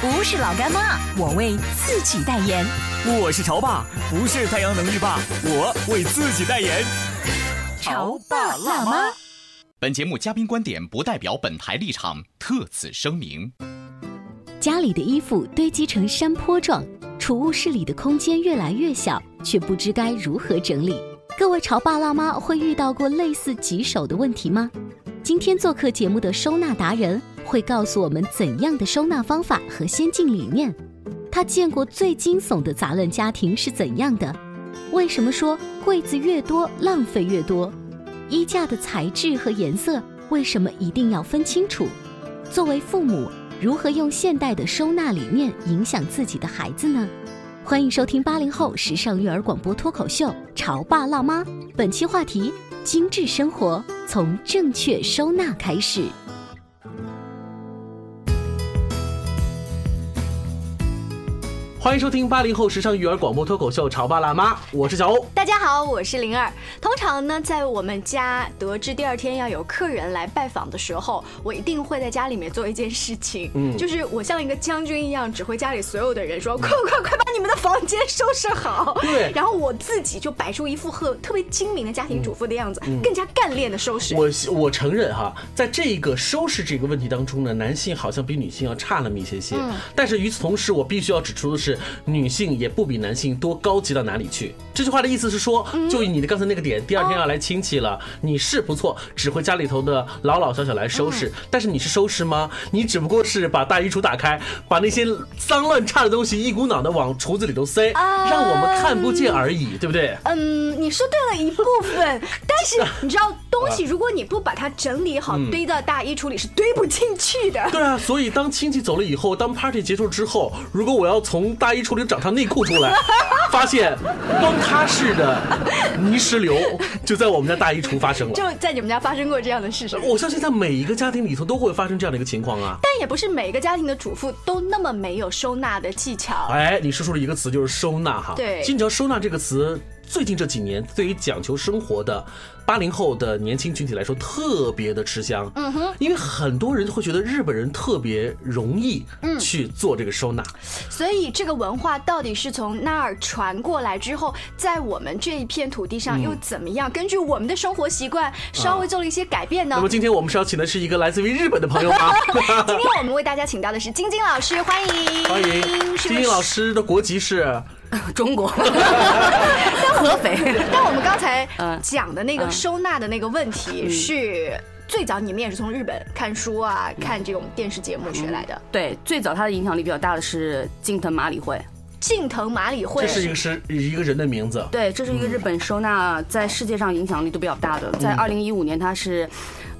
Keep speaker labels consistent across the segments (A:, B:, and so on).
A: 不是老干妈，我为自己代言。
B: 我是潮爸，不是太阳能浴霸，我为自己代言。
A: 潮爸辣妈。
C: 本节目嘉宾观点不代表本台立场，特此声明。
A: 家里的衣服堆积成山坡状，储物室里的空间越来越小，却不知该如何整理。各位潮爸辣妈会遇到过类似棘手的问题吗？今天做客节目的收纳达人会告诉我们怎样的收纳方法和先进理念。他见过最惊悚的杂乱家庭是怎样的？为什么说柜子越多浪费越多？衣架的材质和颜色为什么一定要分清楚？作为父母，如何用现代的收纳理念影响自己的孩子呢？欢迎收听八零后时尚育儿广播脱口秀《潮爸辣妈》，本期话题：精致生活从正确收纳开始。
D: 欢迎收听八零后时尚育儿广播脱口秀《潮爸辣妈》，我是小欧。
E: 大家好，我是灵儿。通常呢，在我们家得知第二天要有客人来拜访的时候，我一定会在家里面做一件事情，嗯，就是我像一个将军一样，指挥家里所有的人说：“ 快快快，把你们的房间收拾好。”
D: 对。
E: 然后我自己就摆出一副特特别精明的家庭主妇的样子，更加干练的收拾。
D: 我我承认哈，在这个收拾这个问题当中呢，男性好像比女性要差那么一些些。嗯。但是与此同时，我必须要指出的是。女性也不比男性多高级到哪里去。这句话的意思是说，就以你的刚才那个点，第二天要来亲戚了，你是不错，指挥家里头的老老小小来收拾。但是你是收拾吗？你只不过是把大衣橱打开，把那些脏乱差的东西一股脑的往橱子里头塞，让我们看不见而已，对不对？
E: 嗯，你说对了一部分，但是你知道，东西如果你不把它整理好，堆到大衣橱里是堆不进去的。
D: 对啊，所以当亲戚走了以后，当 party 结束之后，如果我要从大衣橱里找条内裤出来，发现崩塌式的泥石流就在我们家大衣橱发生了。
E: 就在你们家发生过这样的事情？
D: 我相信在每一个家庭里头都会发生这样的一个情况啊。
E: 但也不是每个家庭的主妇都那么没有收纳的技巧。
D: 哎，你说出了一个词，就是收纳哈。
E: 对，
D: 你知道收纳这个词。最近这几年，对于讲求生活的八零后的年轻群体来说，特别的吃香。嗯哼，因为很多人会觉得日本人特别容易去做这个收纳，
E: 所以这个文化到底是从那儿传过来之后，在我们这一片土地上又怎么样？根据我们的生活习惯稍微做了一些改变呢？
D: 那么今天我们是要请的是一个来自于日本的朋友吗？
E: 今天我们为大家请到的是晶晶老师，欢迎
D: 欢迎。晶晶老师的国籍是。
F: 中国，
E: 合肥。但我们刚才讲的那个收纳的那个问题，是最早你们也是从日本看书啊，看这种电视节目学来的。
F: 对，最早它的影响力比较大的是近藤麻里惠。
E: 近藤麻里惠，
D: 这是一个是一个人的名字。
F: 对，这是一个日本收纳在世界上影响力都比较大的。在二零一五年，他是。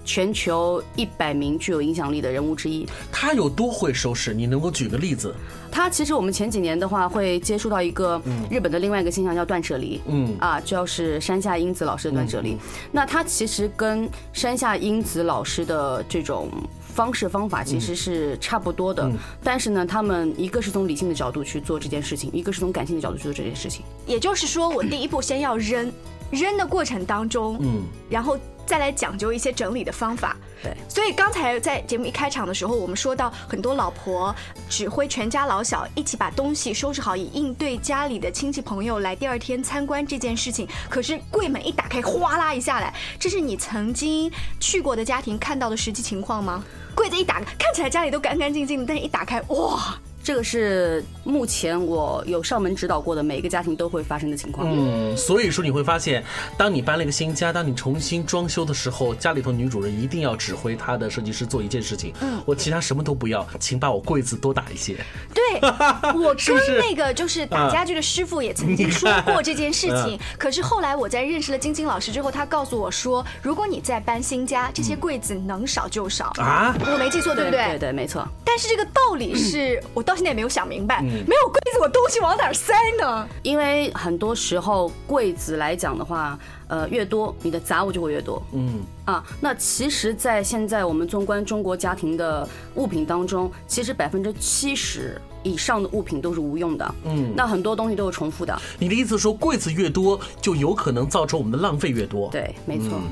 F: 全球一百名具有影响力的人物之一，
D: 他有多会收拾？你能够举个例子？
F: 他其实我们前几年的话会接触到一个日本的另外一个现象叫断舍离，嗯啊，就是山下英子老师的断舍离。那他其实跟山下英子老师的这种方式方法其实是差不多的，但是呢，他们一个是从理性的角度去做这件事情，一个是从感性的角度去做这件事情。
E: 也就是说，我第一步先要扔，扔的过程当中，嗯，然后。再来讲究一些整理的方法。
F: 对，
E: 所以刚才在节目一开场的时候，我们说到很多老婆指挥全家老小一起把东西收拾好，以应对家里的亲戚朋友来第二天参观这件事情。可是柜门一打开，哗啦一下来，这是你曾经去过的家庭看到的实际情况吗？柜子一打开，看起来家里都干干净净的，但是一打开，哇！
F: 这个是目前我有上门指导过的每一个家庭都会发生的情况。
D: 嗯，所以说你会发现，当你搬了一个新家，当你重新装修的时候，家里头女主人一定要指挥她的设计师做一件事情。嗯，我其他什么都不要，请把我柜子多打一些。
E: 对，我跟那个就是打家具的师傅也曾经说过这件事情。可是后来我在认识了晶晶老师之后，他告诉我说，如果你在搬新家，这些柜子能少就少
D: 啊
E: 我没记错，对不对？
F: 对对，没错。
E: 但是这个道理是 我到现在也没有想明白，没有柜子我东西往哪儿塞呢？
F: 因为很多时候柜子来讲的话，呃，越多你的杂物就会越多。
D: 嗯，
F: 啊，那其实，在现在我们纵观中国家庭的物品当中，其实百分之七十以上的物品都是无用的。嗯，那很多东西都是重复的。
D: 你的意思说柜子越多，就有可能造成我们的浪费越多？，
F: 对，没错。
E: 嗯，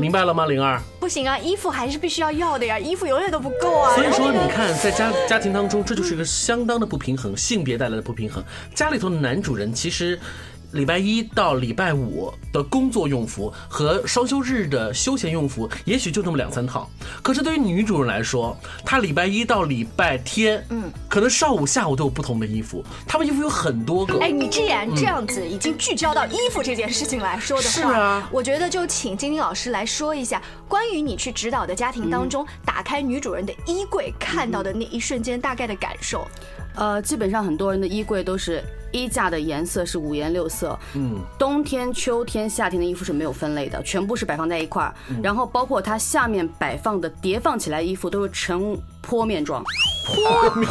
D: 明白了吗，灵儿？
E: 不行啊，衣服还是必须要要的呀，衣服永远都不够啊。
D: 所以说，你看，在家家庭当中，这就是一个相当的不平衡，性别带来的不平衡。家里头的男主人其实。礼拜一到礼拜五的工作用服和双休日的休闲用服，也许就那么两三套。可是对于女主人来说，她礼拜一到礼拜天，嗯，可能上午、下午都有不同的衣服。她们衣服有很多个。
E: 哎，你既然这样子已经聚焦到衣服这件事情来说的话，
D: 是啊
E: 我觉得就请晶晶老师来说一下，关于你去指导的家庭当中，打开女主人的衣柜看到的那一瞬间大概的感受。
F: 呃，基本上很多人的衣柜都是衣架的颜色是五颜六色，嗯，冬天、秋天、夏天的衣服是没有分类的，全部是摆放在一块儿，然后包括它下面摆放的叠放起来衣服都是呈坡面状，坡面。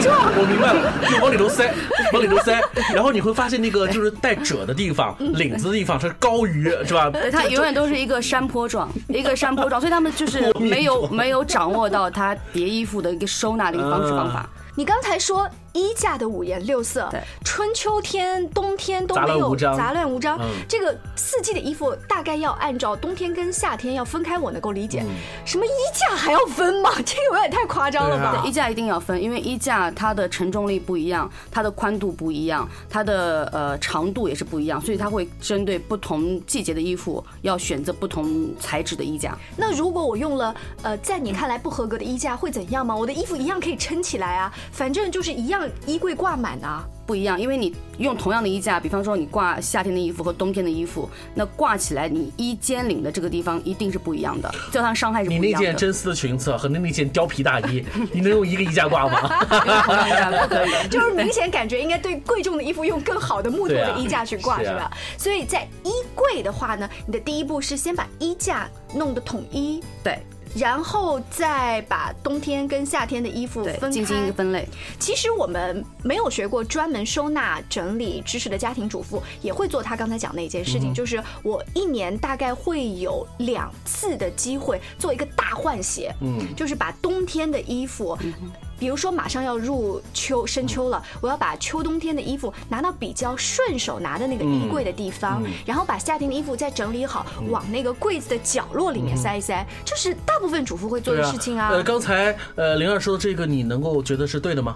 D: 状 我明白了，就往里头塞，往里头塞，然后你会发现那个就是带褶的地方，领子的地方是高于，是吧？
F: 对，它永远都是一个山坡状，一个山坡状，所以他们就是没有没有掌握到它叠衣服的一个收纳的一个方式方法。
E: 你刚才说衣架的五颜六色，春秋天、冬天都没有
D: 乱无章
E: 杂乱无章。
D: 嗯
E: 这个四季的衣服大概要按照冬天跟夏天要分开，我能够理解。什么衣架还要分吗？这个有点太夸张了吧？
D: 啊
F: 衣架一定要分，因为衣架它的承重力不一样，它的宽度不一样，它的呃长度也是不一样，所以它会针对不同季节的衣服要选择不同材质的衣架。
E: 那如果我用了呃，在你看来不合格的衣架会怎样吗？我的衣服一样可以撑起来啊，反正就是一样衣柜挂满啊。
F: 不一样，因为你用同样的衣架，比方说你挂夏天的衣服和冬天的衣服，那挂起来你衣肩领的这个地方一定是不一样的，叫它伤害是
D: 你那
F: 不一样的。
D: 件真丝的裙子和那那件貂皮大衣，你能用一个衣架挂吗？
F: 不可以。
E: 就是明显感觉应该对贵重的衣服用更好的木头的衣架去挂，
D: 啊
E: 是吧？所以在衣柜的话呢，你的第一步是先把衣架弄得统一，
F: 对
E: 然后再把冬天跟夏天的衣服
F: 对，
E: 分
F: 进行一个。分类。
E: 其实我们没有学过专门收纳整理知识的家庭主妇，也会做他刚才讲那件事情，就是我一年大概会有两次的机会做一个大换血，
D: 嗯
E: 就是把冬天的衣服。比如说，马上要入秋深秋了，我要把秋冬天的衣服拿到比较顺手拿的那个衣柜的地方，然后把夏天的衣服再整理好，往那个柜子的角落里面塞一塞，这是大部分主妇会做的事情啊。
D: 呃，刚才呃灵儿说的这个，你能够觉得是对的吗？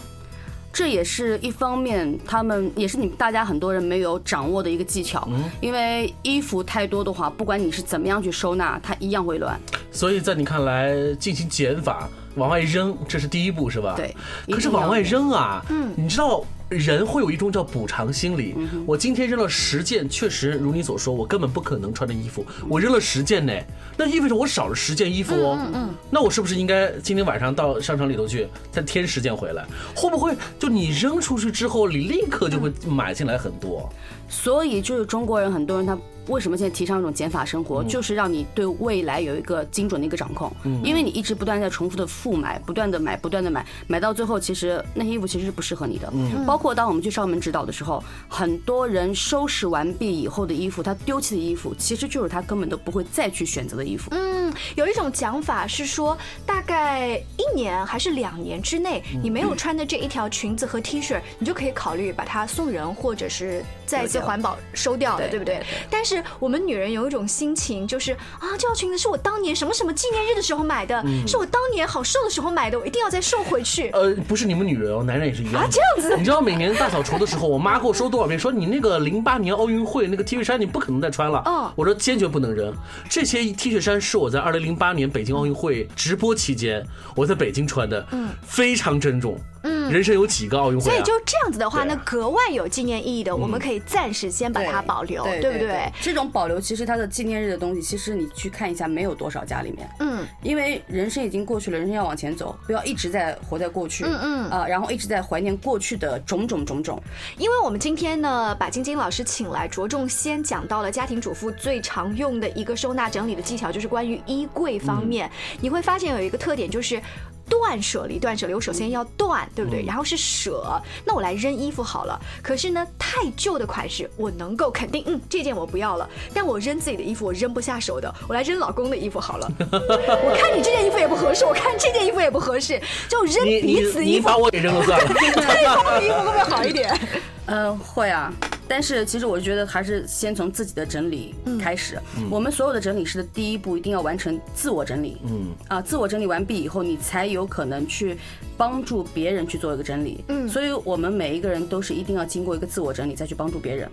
F: 这也是一方面，他们也是你们大家很多人没有掌握的一个技巧，因为衣服太多的话，不管你是怎么样去收纳，它一样会乱。
D: 所以在你看来，进行减法，往外扔，这是第一步，是吧？
F: 对
D: 可是往外扔啊，嗯，你知道人会有一种叫补偿心理。我今天扔了十件，确实如你所说，我根本不可能穿的衣服，我扔了十件呢，那意味着我少了十件衣服哦。嗯嗯。那我是不是应该今天晚上到商场里头去再添十件回来？会不会就你扔出去之后，你立刻就会买进来很多？
F: 所以就是中国人很多人他为什么现在提倡一种减法生活，就是让你对未来有一个精准的一个掌控。嗯因为你一直不断在重复的复买，不断的买，不断的买，买到最后，其实那些衣服其实是不适合你的。嗯包括当我们去上门指导的时候，很多人收拾完毕以后的衣服，他丢弃的衣服，其实就是他根本都不会再去选择的衣服。
E: 嗯，有一种讲法是说，大概一年还是两年之内，你没有穿的这一条裙子和 T 恤，你就可以考虑把它送人，或者是再一次环保收掉了，
F: 对
E: 对不对
F: 对对？
E: 但是我们女人有一种心情，就是啊，这条裙子是我当年什么什么纪念日的时候买的，是我当年好瘦的时候买的，我一定要再瘦回去。
D: 呃，不是你们女人哦，男人也是一样。
E: 啊这样子
D: 你知道每年大扫除的时候，我妈给我说多少遍，说你那个零八年奥运会那个 T 恤衫你不可能再穿了。
E: 嗯
D: 我说坚决不能扔。这些 T 恤衫是我在二零零八年北京奥运会直播期间我在北京穿的，嗯，非常珍重。
E: 嗯
D: 人生有几个奥运会？
E: 所以就这样子的话，那格外有纪念意义的，我们可以暂时先把它保留，对不对？
F: 这种保留其实它的纪念日的东西，其实你去看一下，没有多少家里面。嗯，因为人生已经过去了，人生要往前走，不要一直在活在过去。嗯嗯啊，然后一直在怀念过去的种种种种。
E: 因为我们今天呢，把晶晶老师请来，着重先讲到了家庭主妇最常用的一个收纳整理的技巧，就是关于衣柜方面。你会发现有一个特点，就是。断舍离，断舍离，我首先要断，对不对？然后是舍，那我来扔衣服好了。可是呢，太旧的款式，我能够肯定，嗯，这件我不要了。但我扔自己的衣服，我扔不下手的，我来扔老公的衣服好了。我看你这件衣服也不合适，我看这件衣服也不合适，就扔彼此衣服。
D: 你把我给扔了算了。
E: 对方的衣服会不会好一点？
F: 嗯，会啊。但是其实我觉得还是先从自己的整理开始。我们所有的整理师的第一步一定要完成自我整理。嗯啊，自我整理完毕以后，你才有可能去帮助别人去做一个整理。嗯，所以我们每一个人都是一定要经过一个自我整理，再去帮助别人。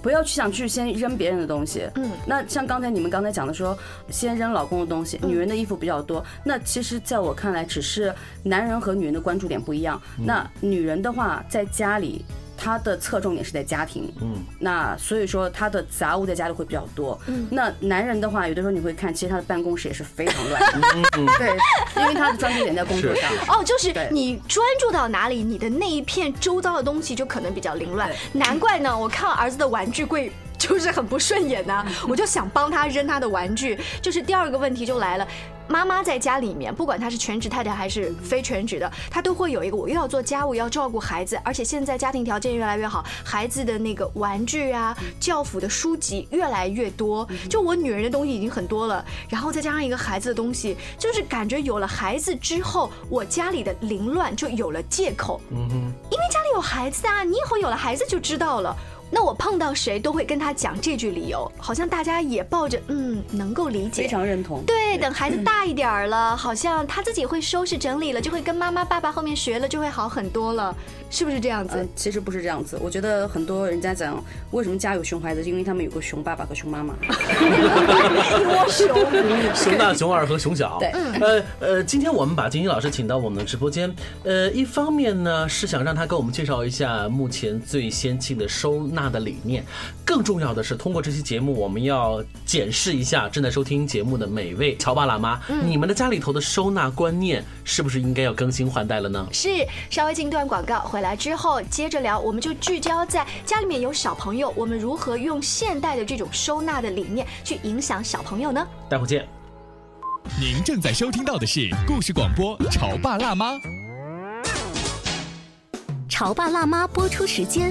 F: 不要去想去先扔别人的东西。嗯，那像刚才你们刚才讲的说，先扔老公的东西，女人的衣服比较多。那其实在我看来，只是男人和女人的关注点不一样。那女人的话，在家里。他的侧重点是在家庭，嗯，那所以说他的杂物在家里会比较多，嗯，那男人的话，有的时候你会看，其实他的办公室也是非常乱，嗯。对，因为他的专注点在工作上，
E: 哦，就是你专注到哪里，你的那一片周遭的东西就可能比较凌乱，难怪呢，我看儿子的玩具柜。就是很不顺眼呐，我就想帮他扔他的玩具。就是第二个问题就来了，妈妈在家里面，不管她是全职太太还是非全职的，她都会有一个我又要做家务，要照顾孩子，而且现在家庭条件越来越好，孩子的那个玩具啊、教辅的书籍越来越多。就我女人的东西已经很多了，然后再加上一个孩子的东西，就是感觉有了孩子之后，我家里的凌乱就有了借口。嗯哼，因为家里有孩子啊，你以后有了孩子就知道了。那我碰到谁都会跟他讲这句理由，好像大家也抱着嗯能够理解，
F: 非常认同。
E: 对，等孩子大一点儿了，好像他自己会收拾整理了，就会跟妈妈爸爸后面学了，就会好很多了。是不是这样子？
F: 其实不是这样子。我觉得很多人家讲为什么家有熊孩子，因为他们有个熊爸爸和熊妈妈。
E: 多熊，
D: 熊大、熊二和熊小。
F: 对，
D: 呃呃，今天我们把金英老师请到我们的直播间，呃，一方面呢是想让他给我们介绍一下目前最先进的收纳的理念，更重要的是通过这期节目，我们要检视一下正在收听节目的每位乔爸辣妈，你们的家里头的收纳观念是不是应该要更新换代了呢？
E: 是，稍微进一段广告回。来之后接着聊，我们就聚焦在家里面有小朋友，我们如何用现代的这种收纳的理念去影响小朋友呢？
D: 待会见。
C: 您正在收听到的是故事广播《潮爸辣妈》。
A: 潮爸辣妈播出时间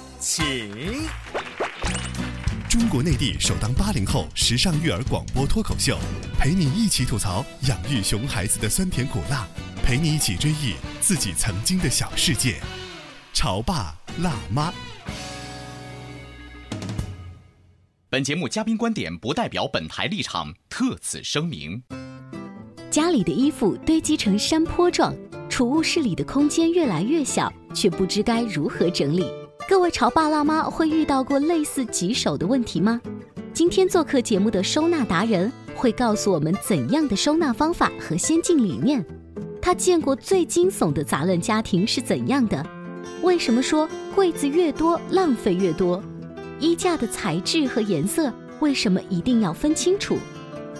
C: 请。中国内地首档八零后时尚育儿广播脱口秀，陪你一起吐槽养育熊孩子的酸甜苦辣，陪你一起追忆自己曾经的小世界。潮爸辣妈。本节目嘉宾观点不代表本台立场，特此声明。
A: 家里的衣服堆积成山坡状，储物室里的空间越来越小，却不知该如何整理。各位潮爸辣妈会遇到过类似棘手的问题吗？今天做客节目的收纳达人会告诉我们怎样的收纳方法和先进理念。他见过最惊悚的杂乱家庭是怎样的？为什么说柜子越多浪费越多？衣架的材质和颜色为什么一定要分清楚？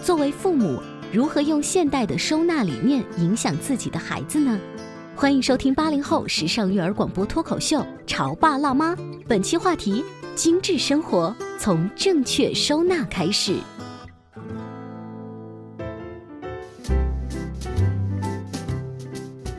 A: 作为父母，如何用现代的收纳理念影响自己的孩子呢？欢迎收听八零后时尚育儿广播脱口秀《潮爸辣妈》，本期话题：精致生活从正确收纳开始。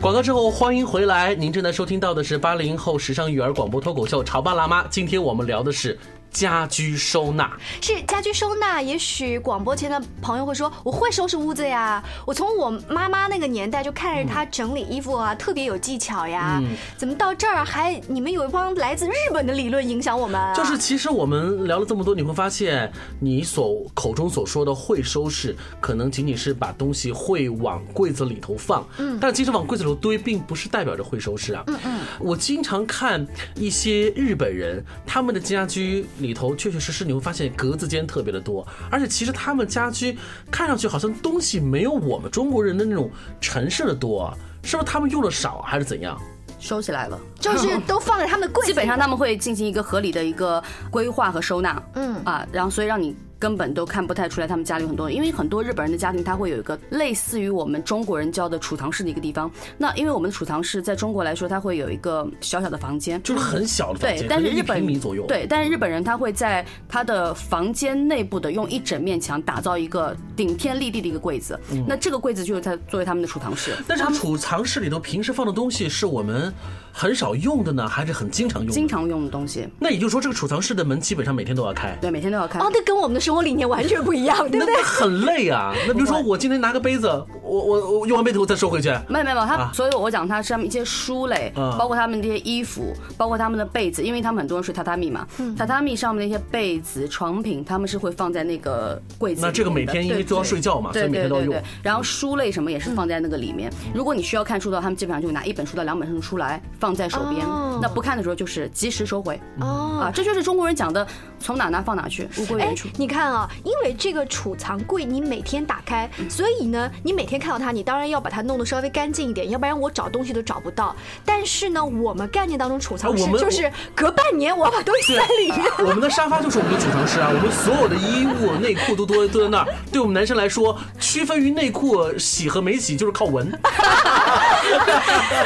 D: 广告之后，欢迎回来。您正在收听到的是八零后时尚育儿广播脱口秀《潮爸辣妈》。今天我们聊的是。家居收纳。
E: 是家居收纳，也许广播前的朋友会说，我会收拾屋子呀，我从我妈妈那个年代就看着她整理衣服啊，特别有技巧呀。怎么到这儿还你们有一帮来自日本的理论影响我们？
D: 就是其实我们聊了这么多，你会发现你所口中所说的会收拾，可能仅仅是把东西会往柜子里头放。嗯，但其实往柜子里头堆，并不是代表着会收拾啊。嗯嗯，我经常看一些日本人，他们的家居里头确确实实你会发现格子间特别的多，而且其实他们家居看上去好像东西没有我们中国人的那种陈设的多，是不是他们用的少还是怎样？
F: 收起来了，
E: 就是都放在他们的柜子。
F: 基本上他们会进行一个合理的一个规划和收纳。嗯啊，然后所以让你。根本都看不太出来，他们家里有很多，因为很多日本人的家庭，他会有一个类似于我们中国人教的储藏室的一个地方。那因为我们的储藏室在中国来说，它会有一个小小的房间，
D: 就是很小的房
F: 间，对，但是日本
D: 米左右，
F: 对，但是日本人他会在他的房间内部的用一整面墙打造一个顶天立地的一个柜子，那这个柜子就是他作为他们的储藏室。
D: 但是储藏室里头平时放的东西是我们很少用的呢，还是很经常用？
F: 经常用的东西。
D: 那也就是说，这个储藏室的门基本上每天都要开，
F: 对，每天都要开。
E: 哦，那跟我们的生活理念完全不。一样，对不对？
D: 很累啊。那比如说，我今天拿个杯子，我我我用完杯子我再收回去。
F: 没有没有，他所以我讲他上面一些书类，包括他们这些衣服，包括他们的被子，因为他们很多人睡榻榻米嘛，榻榻米上面那些被子、床品，他们是会放在那个柜子。
D: 那这个每天因为都要睡觉嘛，所以每天都要用。
F: 然后书类什么也是放在那个里面。如果你需要看书的话，他们基本上就会拿一本书到两本书出来放在手边。那不看的时候就是及时收回。哦，啊，这就是中国人讲的从哪拿放哪去，物归原处。
E: 你看啊，因为这个储藏。柜你每天打开，所以呢，你每天看到它，你当然要把它弄得稍微干净一点，要不然我找东西都找不到。但是呢，我们概念当中储藏室就是隔半年我要把东西塞里面。
D: 我们的沙发就是我们的储藏室啊，我们所有的衣物、内裤都都都在那儿。对我们男生来说，区分于内裤洗和没洗就是靠闻。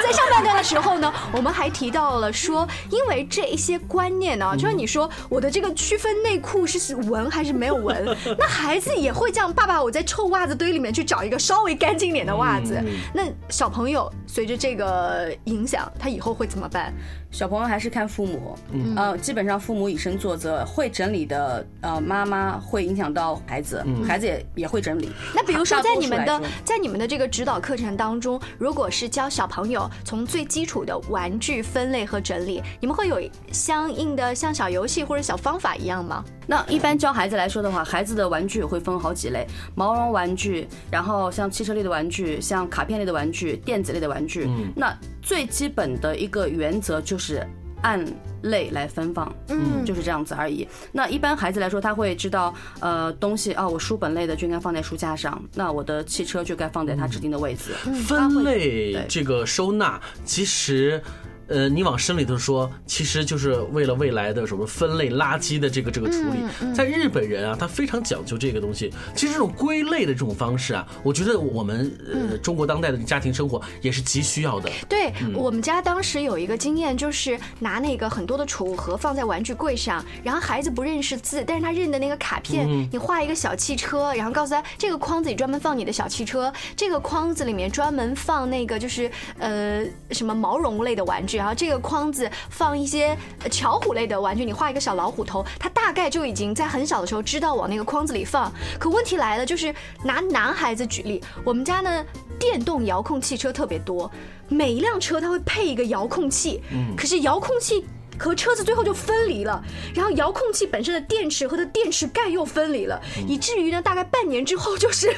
E: 在上半段的时候呢，我们还提到了说，因为这一些观念呢，就像你说我的这个区分内裤是纹还是没有纹，那孩子也会。会这样，爸爸，我在臭袜子堆里面去找一个稍微干净点的袜子。那小朋友随着这个影响，他以后会怎么办？
F: 小朋友还是看父母，呃，基本上父母以身作则，会整理的呃妈妈会影响到孩子，孩子也也会整理。
E: 那比如说在你们的在你们的这个指导课程当中，如果是教小朋友从最基础的玩具分类和整理，你们会有相应的像小游戏或者小方法一样吗？
F: 那一般教孩子来说的话，孩子的玩具会分好几类：毛绒玩具，然后像汽车类的玩具，像卡片类的玩具，电子类的玩具。嗯，那最基本的一个原则就是按类来分放，嗯，就是这样子而已。那一般孩子来说，他会知道，呃，东西啊，我书本类的就应该放在书架上，那我的汽车就该放在它指定的位置。
D: 分类这个收纳，其实。呃，你往深里头说，其实就是为了未来的什么分类垃圾的这个这个处理。在日本人啊，他非常讲究这个东西。其实这种归类的这种方式啊，我觉得我们呃中国当代的家庭生活也是极需要的。
E: 对我们家当时有一个经验，就是拿那个很多的储物盒放在玩具柜上，然后孩子不认识字，但是他认的那个卡片，你画一个小汽车，然后告诉他这个框子里专门放你的小汽车，这个框子里面专门放那个就是呃什么毛绒类的玩具。然后这个框子放一些巧虎类的玩具，你画一个小老虎头，它大概就已经在很小的时候知道往那个框子里放。可问题来了，就是拿男孩子举例，我们家呢电动遥控汽车特别多，每一辆车它会配一个遥控器，嗯，可是遥控器和车子最后就分离了，然后遥控器本身的电池和它电池盖又分离了，以至于呢大概半年之后就是。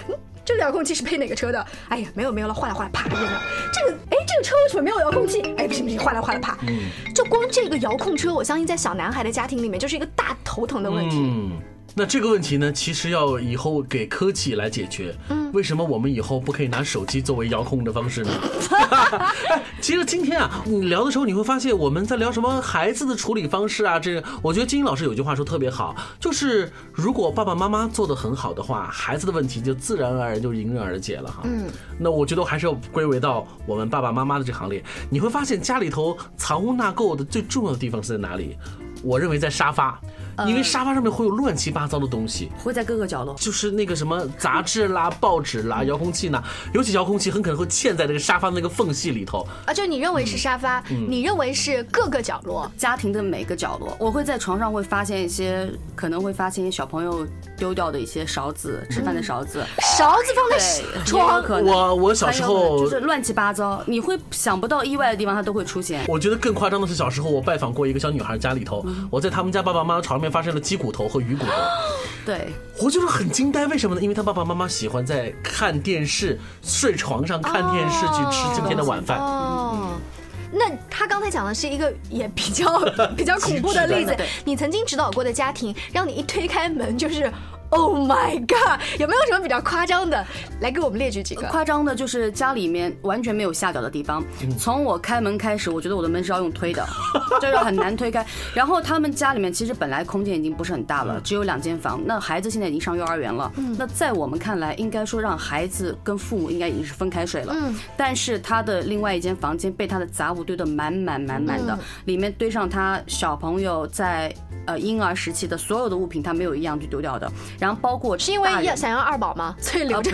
E: 这个遥控器是配哪个车的？哎呀，没有没有了，换了换了，啪扔了。这个哎，这个车为什么没有遥控器？哎，不行不行，换了换了，啪。就光这个遥控车，我相信在小男孩的家庭里面就是一个大头疼的问题。
D: 那这个问题呢，其实要以后给科技来解决。嗯，为什么我们以后不可以拿手机作为遥控的方式呢？哎，其实今天啊，你聊的时候你会发现，我们在聊什么孩子的处理方式啊？这个，我觉得金英老师有句话说特别好，就是如果爸爸妈妈做的很好的话，孩子的问题就自然而然就迎刃而解了哈。嗯，那我觉得还是要归为到我们爸爸妈妈的这行列。你会发现家里头藏污纳垢的最重要的地方是在哪里？我认为在沙发。因为沙发上面会有乱七八糟的东西，
F: 会在各个角落，
D: 就是那个什么杂志啦、报纸啦、遥控器呢，尤其遥控器很可能会嵌在那个沙发那个缝隙里头。
E: 啊，就你认为是沙发，你认为是各个角落，
F: 家庭的每个角落，我会在床上会发现一些，可能会发现一些小朋友丢掉的一些勺子，吃饭的勺子，
E: 勺子放在床，
D: 我我小时候
F: 就是乱七八糟，你会想不到意外的地方它都会出现。
D: 我觉得更夸张的是小时候我拜访过一个小女孩家里头，我在他们家爸爸妈妈床上面。发现了鸡骨头和鱼骨头，
F: 对
D: 我就是很惊呆。为什么呢？因为他爸爸妈妈喜欢在看电视、睡床上看电视去吃今天的晚饭。哦，
E: 那他刚才讲的是一个也比较 比较恐怖的例子。你曾经指导过的家庭，让你一推开门就是。Oh my god！有没有什么比较夸张的？来给我们列举几个。
F: 夸张的就是家里面完全没有下脚的地方。从我开门开始，我觉得我的门是要用推的，就 是很难推开。然后他们家里面其实本来空间已经不是很大了，只有两间房。那孩子现在已经上幼儿园了。那在我们看来，应该说让孩子跟父母应该已经是分开睡了。嗯。但是他的另外一间房间被他的杂物堆得满满满满的，里面堆上他小朋友在呃婴儿时期的所有的物品，他没有一样去丢掉的。然后包括
E: 是因为要想要二宝吗？所以留着？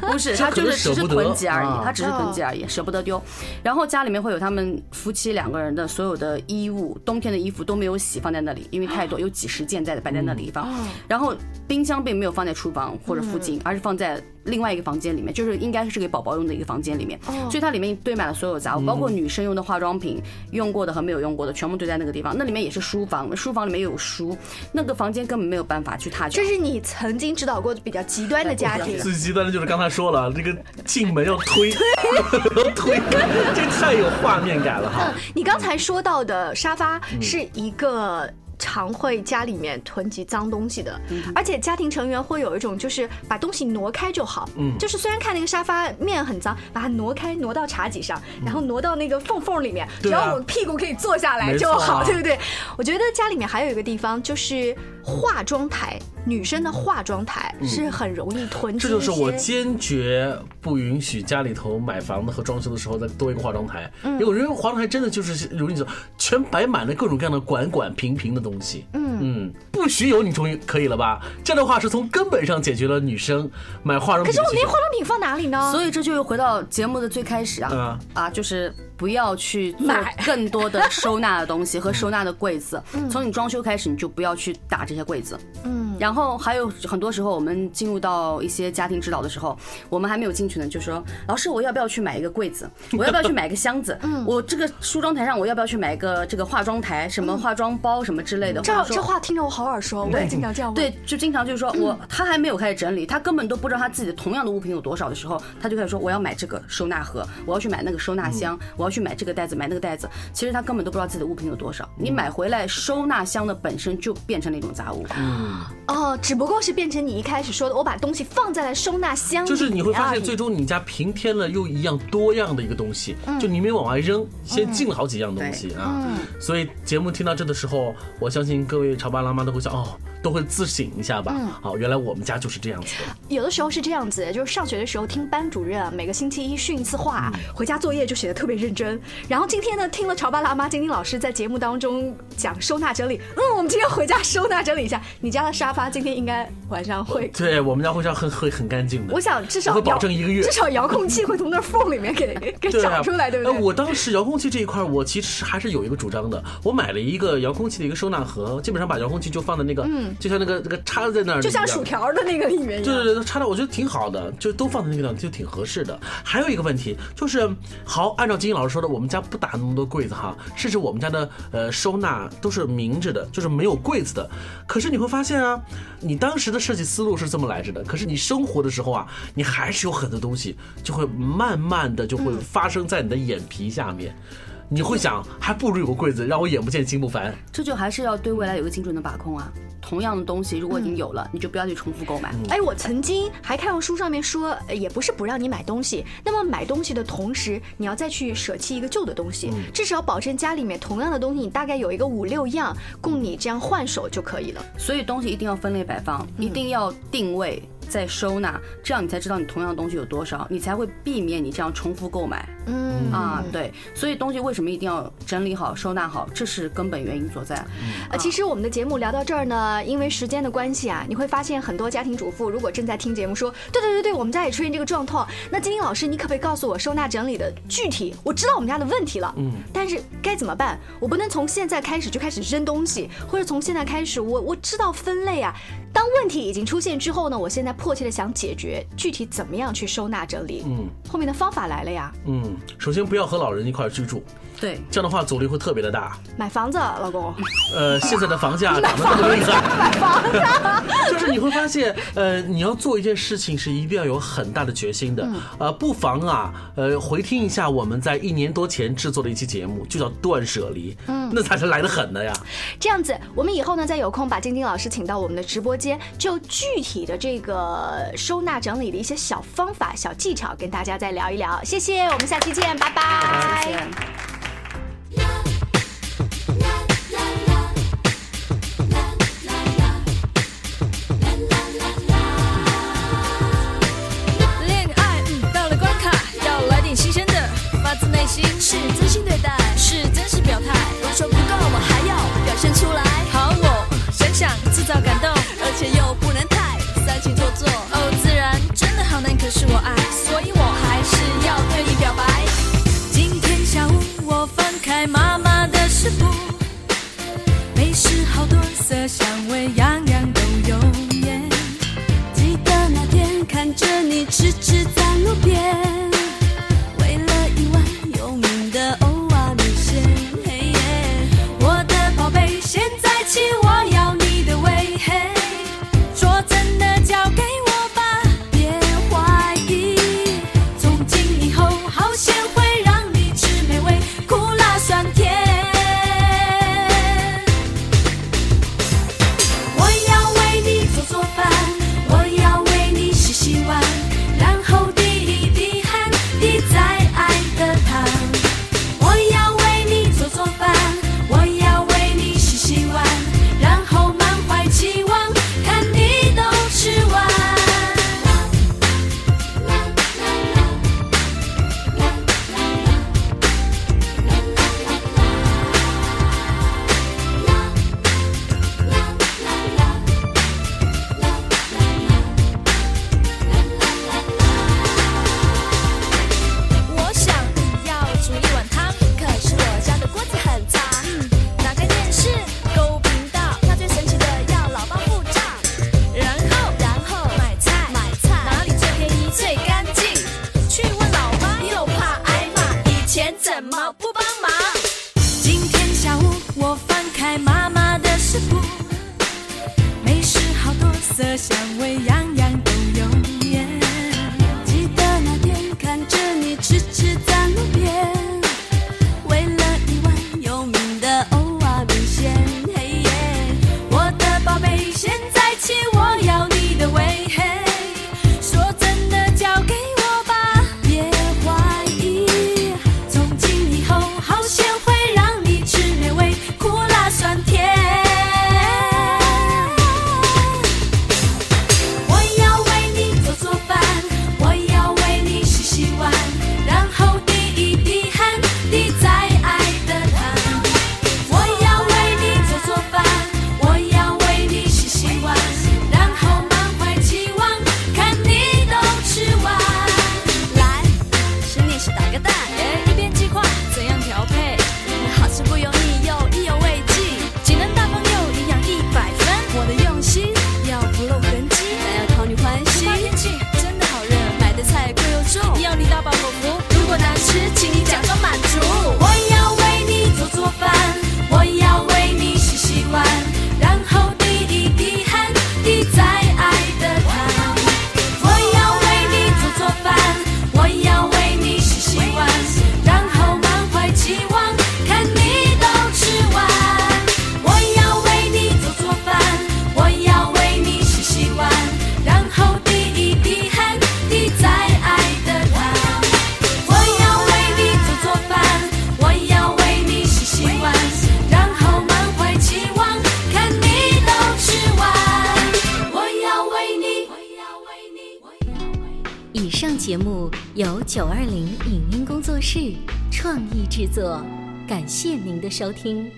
F: 不是，他就是只是囤积而已，他只是囤积而已，舍不得丢。然后家里面会有他们夫妻两个人的所有的衣物，冬天的衣服都没有洗，放在那里，因为太多，有几十件在摆在那里放。然后冰箱并没有放在厨房或者附近，而是放在。另外一个房间里面，就是应该是给宝宝用的一个房间里面，所以它里面堆满了所有杂物，包括女生用的化妆品，用过的和没有用过的，全部堆在那个地方。那里面也是书房，书房里面有书，那个房间根本没有办法去踏。
E: 这是你曾经指导过比较极端的家庭。
D: 最极端的就是刚才说了，这个进门要推，推，这太有画面感了哈。
E: 你刚才说到的沙发是一个。常会家里面囤积脏东西的，而且家庭成员会有一种就是把东西挪开就好，嗯，就是虽然看那个沙发面很脏，把它挪开，挪到茶几上，然后挪到那个缝缝里面，只要我屁股可以坐下来就好，对不对？我觉得家里面还有一个地方就是化妆台。女生的化妆台是很容易囤积。
D: 这就是我坚决不允许家里头买房子和装修的时候再多一个化妆台。嗯，因为化妆台真的就是如你所，全摆满了各种各样的管管瓶瓶的东西。嗯嗯，不许有，你终于可以了吧？这样的话是从根本上解决了女生买化妆品。
E: 可是我连化妆品放哪里呢？
F: 所以这就又回到节目的最开始啊啊，就是。不要去买更多的收纳的东西和收纳的柜子。从你装修开始，你就不要去打这些柜子。嗯，然后还有很多时候，我们进入到一些家庭指导的时候，我们还没有进去呢，就说老师，我要不要去买一个柜子？我要不要去买个箱子？嗯，我这个梳妆台上，我要不要去买一个这个化妆台？什么化妆包什么之类的？
E: 这这话听着我好耳熟，我也经常这样问。
F: 对，就经常就是说我他还没有开始整理，他根本都不知道他自己的同样的物品有多少的时候，他就开始说我要买这个收纳盒，我要去买那个收纳箱，我要去买这个袋子，买。那个袋子，其实他根本都不知道自己的物品有多少。你买回来收纳箱的本身就变成了一种杂物。嗯，
E: 哦，只不过是变成你一开始说的，我把东西放在了收纳箱里。
D: 就是你会发现，最终你家平添了又一样多样的一个东西。就你没往外扔，先进了好几样东西啊。所以节目听到这的时候，我相信各位潮爸辣妈都会想哦。都会自省一下吧。嗯，好，原来我们家就是这样子的。
E: 有的时候是这样子，就是上学的时候听班主任每个星期一训一次话，回家作业就写的特别认真。然后今天呢，听了潮爸辣妈晶晶老师在节目当中讲收纳整理，嗯，我们今天回家收纳整理一下。你家的沙发今天应该晚上会？
D: 对我们家会上很会很干净的。
E: 我想至少
D: 会保证一个月，
E: 至少遥控器会从那缝里面给 给找出来，对不对？
D: 我当时遥控器这一块，我其实还是有一个主张的。我买了一个遥控器的一个收纳盒，基本上把遥控器就放在那个，嗯，就像那个那个。插在那儿，
E: 就像薯条的那个里面。
D: 对对对，插的我觉得挺好的，就都放在那个地方就挺合适的。还有一个问题就是，好，按照金英老师说的，我们家不打那么多柜子哈，甚至我们家的呃收纳都是明着的，就是没有柜子的。可是你会发现啊，你当时的设计思路是这么来着的，可是你生活的时候啊，你还是有很多东西就会慢慢的就会发生在你的眼皮下面。你会想，还不如有个柜子，让我眼不见心不烦。
F: 这就还是要对未来有个精准的把控啊。同样的东西，如果已经有了，你就不要去重复购买。
E: 哎，我曾经还看过书上面说，也不是不让你买东西，那么买东西的同时，你要再去舍弃一个旧的东西，至少保证家里面同样的东西，你大概有一个五六样供你这样换手就可以了。
F: 所以东西一定要分类摆放，一定要定位。再收纳，这样你才知道你同样的东西有多少，你才会避免你这样重复购买。嗯啊，对，所以东西为什么一定要整理好、收纳好，这是根本原因所在。
G: 呃，其实我们的节目聊到这儿呢，因为时间的关系啊，你会发现很多家庭主妇如果正在听节目，说对对对对，我们家也出现这个状况。那金英老师，你可不可以告诉我收纳整理的具体？我知道我们家的问题了，嗯，但是该怎么办？我不能从现在开始就开始扔东西，或者从现在开始，我我知道分类啊。当问题已经出现之后呢，我现在迫切的想解决，具体怎么样去收纳整理？嗯，后面的方法来了呀。
D: 嗯，首先不要和老人一块居住。
F: 对，
D: 这样的话阻力会特别的大。
G: 买房子，老公。
D: 呃，现在的房价涨得这么厉害。
G: 买房子。
D: 就是你会发现，呃，你要做一件事情是一定要有很大的决心的。呃，不妨啊，呃，回听一下我们在一年多前制作的一期节目，就叫断舍离。嗯，那才是来得狠的呀。
G: 这样子，我们以后呢，再有空把晶晶老师请到我们的直播间，就具体的这个收纳整理的一些小方法、小技巧，跟大家再聊一聊。谢谢，我们下期再见拜拜。
A: 二零影音工作室创意制作，感谢您的收听。